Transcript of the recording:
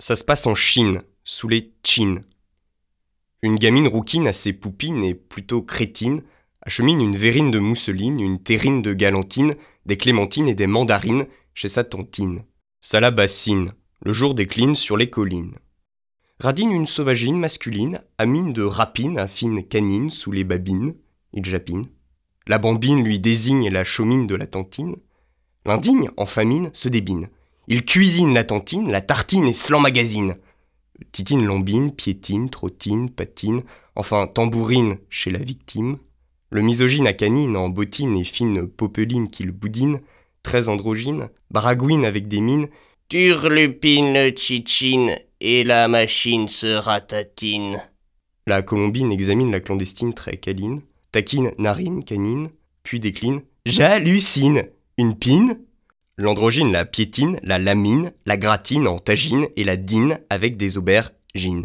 Ça se passe en Chine, sous les Chines. Une gamine rouquine à ses poupines et plutôt crétine achemine une verrine de mousseline, une terrine de galantine, des clémentines et des mandarines chez sa tontine. Ça bassine, le jour décline sur les collines. Radine une sauvagine masculine, à mine de rapine, à fine canine sous les babines, il japine. La bambine lui désigne la chaumine de la tantine. L'indigne, en famine, se débine. Il cuisine la tantine, la tartine et se l'emmagasine. Titine lambine, piétine, trottine, patine, enfin tambourine chez la victime. Le misogyne à canine en bottine et fine popeline qu'il boudine, très androgyne, baragouine avec des mines, turlupine le chichine et la machine se ratatine. La colombine examine la clandestine très câline, taquine, narine, canine, puis décline. J'hallucine Une pine? L'androgyne la piétine, la lamine, la gratine en tagine et la dine avec des aubergines.